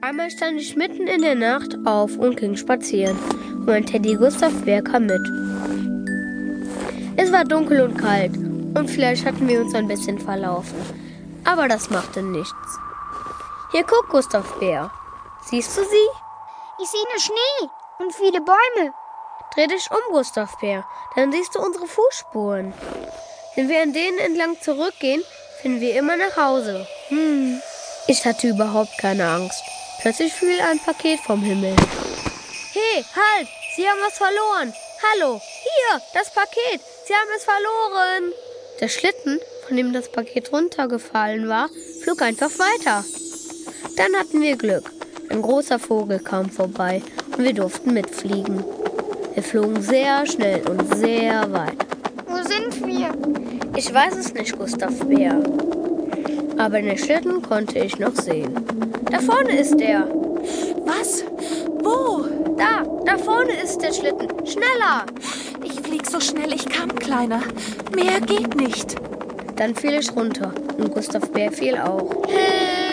Einmal stand ich mitten in der Nacht auf und ging spazieren. Und mein Teddy Gustav Bär kam mit. Es war dunkel und kalt und vielleicht hatten wir uns ein bisschen verlaufen. Aber das machte nichts. Hier guck, Gustav Bär. Siehst du sie? Ich sehe nur Schnee und viele Bäume. Dreh dich um, Gustav Bär. Dann siehst du unsere Fußspuren. Wenn wir an denen entlang zurückgehen, finden wir immer nach Hause. Hm. Ich hatte überhaupt keine Angst. Plötzlich fiel ein Paket vom Himmel. Hey, halt! Sie haben was verloren! Hallo! Hier, das Paket! Sie haben es verloren! Der Schlitten, von dem das Paket runtergefallen war, flog einfach weiter. Dann hatten wir Glück. Ein großer Vogel kam vorbei und wir durften mitfliegen. Wir flogen sehr schnell und sehr weit. Wo sind wir? Ich weiß es nicht, Gustav Bär. Aber den Schlitten konnte ich noch sehen. Da vorne ist er. Was? Wo? Da, da vorne ist der Schlitten. Schneller! Ich flieg so schnell ich kann, Kleiner. Mehr geht nicht. Dann fiel ich runter und Gustav Bär fiel auch. Hilfe!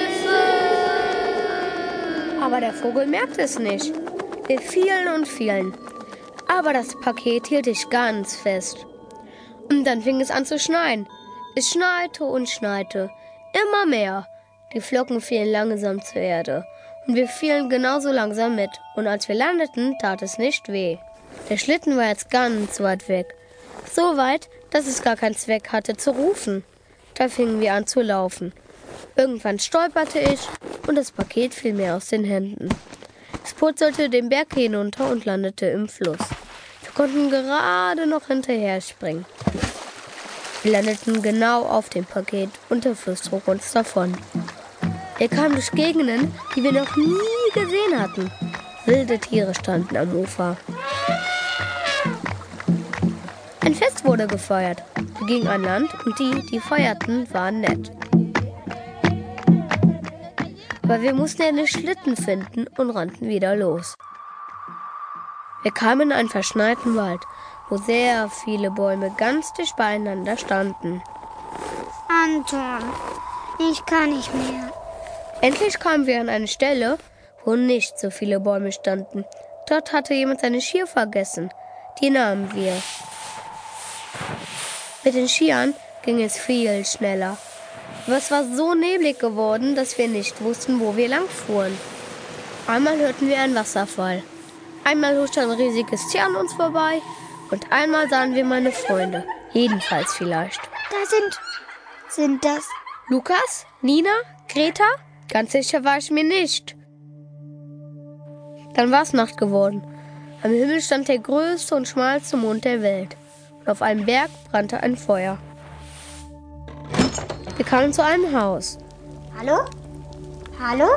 Aber der Vogel merkte es nicht. Wir fielen und fielen. Aber das Paket hielt ich ganz fest. Und dann fing es an zu schneien. Es schneite und schneite. Immer mehr. Die Flocken fielen langsam zur Erde. Und wir fielen genauso langsam mit. Und als wir landeten, tat es nicht weh. Der Schlitten war jetzt ganz weit weg. So weit, dass es gar keinen Zweck hatte zu rufen. Da fingen wir an zu laufen. Irgendwann stolperte ich und das Paket fiel mir aus den Händen. Es purzelte den Berg hinunter und landete im Fluss. Wir konnten gerade noch hinterher springen. Wir landeten genau auf dem Paket und der Fluss trug uns davon. Wir kamen durch Gegenden, die wir noch nie gesehen hatten. Wilde Tiere standen am Ufer. Ein Fest wurde gefeiert. Wir gingen an Land und die, die feierten, waren nett. Aber wir mussten einen Schlitten finden und rannten wieder los. Wir kamen in einen verschneiten Wald, wo sehr viele Bäume ganz dicht beieinander standen. Anton, ich kann nicht mehr. Endlich kamen wir an eine Stelle, wo nicht so viele Bäume standen. Dort hatte jemand seine Skier vergessen. Die nahmen wir. Mit den Skiern ging es viel schneller. Aber es war so neblig geworden, dass wir nicht wussten, wo wir lang fuhren. Einmal hörten wir einen Wasserfall. Einmal huschte ein riesiges Tier an uns vorbei. Und einmal sahen wir meine Freunde. Jedenfalls vielleicht. Da sind. Sind das. Lukas? Nina? Greta? Ganz sicher war ich mir nicht. Dann war es Nacht geworden. Am Himmel stand der größte und schmalste Mond der Welt. Und auf einem Berg brannte ein Feuer. Wir kamen zu einem Haus. Hallo? Hallo?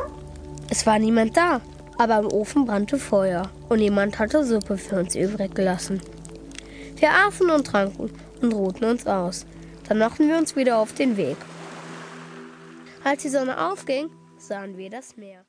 Es war niemand da, aber im Ofen brannte Feuer und jemand hatte Suppe für uns übrig gelassen. Wir aßen und tranken und ruhten uns aus. Dann machten wir uns wieder auf den Weg. Als die Sonne aufging, sahen wir das Meer.